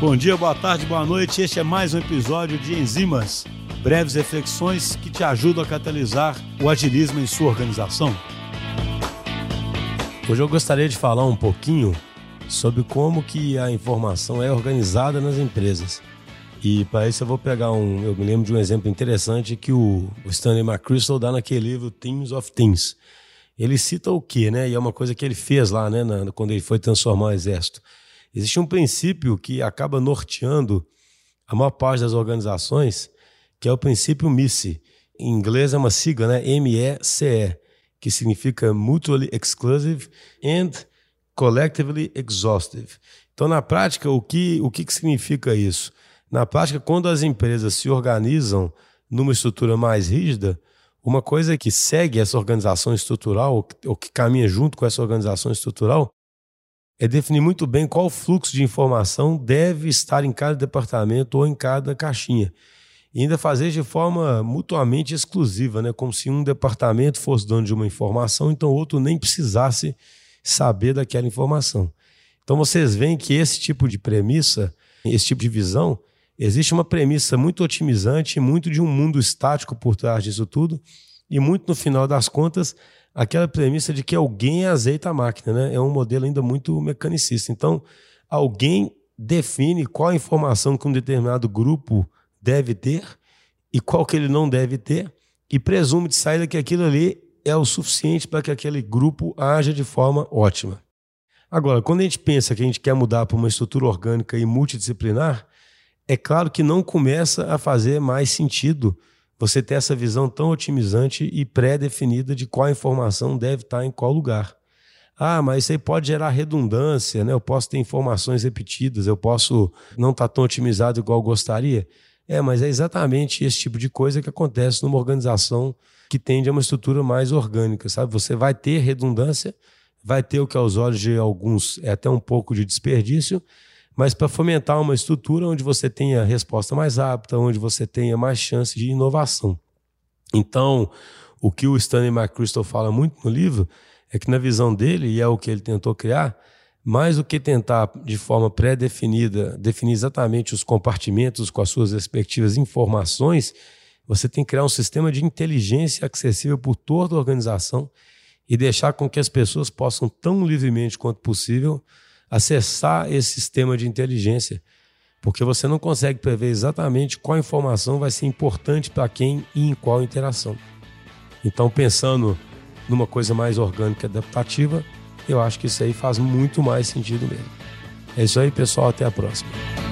Bom dia, boa tarde, boa noite. Este é mais um episódio de Enzimas, breves reflexões que te ajudam a catalisar o agilismo em sua organização. Hoje eu gostaria de falar um pouquinho sobre como que a informação é organizada nas empresas. E para isso eu vou pegar um, eu me lembro de um exemplo interessante que o, Stanley McChrystal dá naquele livro Teams of Things. Ele cita o quê, né? E é uma coisa que ele fez lá, né, na, quando ele foi transformar o exército. Existe um princípio que acaba norteando a maior parte das organizações, que é o princípio MICE. Em inglês é uma sigla, né? M-E-C-E, que significa Mutually Exclusive and Collectively Exhaustive. Então, na prática, o que, o que, que significa isso? Na prática, quando as empresas se organizam numa estrutura mais rígida, uma coisa que segue essa organização estrutural, ou que caminha junto com essa organização estrutural, é definir muito bem qual fluxo de informação deve estar em cada departamento ou em cada caixinha. E ainda fazer de forma mutuamente exclusiva, né? como se um departamento fosse dono de uma informação, então outro nem precisasse saber daquela informação. Então vocês veem que esse tipo de premissa, esse tipo de visão, existe uma premissa muito otimizante, muito de um mundo estático por trás disso tudo, e muito no final das contas aquela premissa de que alguém azeita a máquina, né? É um modelo ainda muito mecanicista. Então, alguém define qual a informação que um determinado grupo deve ter e qual que ele não deve ter e presume de saída que aquilo ali é o suficiente para que aquele grupo haja de forma ótima. Agora, quando a gente pensa que a gente quer mudar para uma estrutura orgânica e multidisciplinar, é claro que não começa a fazer mais sentido você ter essa visão tão otimizante e pré-definida de qual informação deve estar em qual lugar. Ah, mas isso aí pode gerar redundância, né? Eu posso ter informações repetidas, eu posso não estar tão otimizado igual gostaria. É, mas é exatamente esse tipo de coisa que acontece numa organização que tende a uma estrutura mais orgânica, sabe? Você vai ter redundância, vai ter o que aos olhos de alguns é até um pouco de desperdício, mas para fomentar uma estrutura onde você tenha resposta mais rápida, onde você tenha mais chance de inovação. Então, o que o Stanley McChrystal fala muito no livro é que na visão dele, e é o que ele tentou criar, mais do que tentar de forma pré-definida definir exatamente os compartimentos com as suas respectivas informações, você tem que criar um sistema de inteligência acessível por toda a organização e deixar com que as pessoas possam tão livremente quanto possível acessar esse sistema de inteligência, porque você não consegue prever exatamente qual informação vai ser importante para quem e em qual interação. Então, pensando numa coisa mais orgânica e adaptativa, eu acho que isso aí faz muito mais sentido mesmo. É isso aí, pessoal. Até a próxima.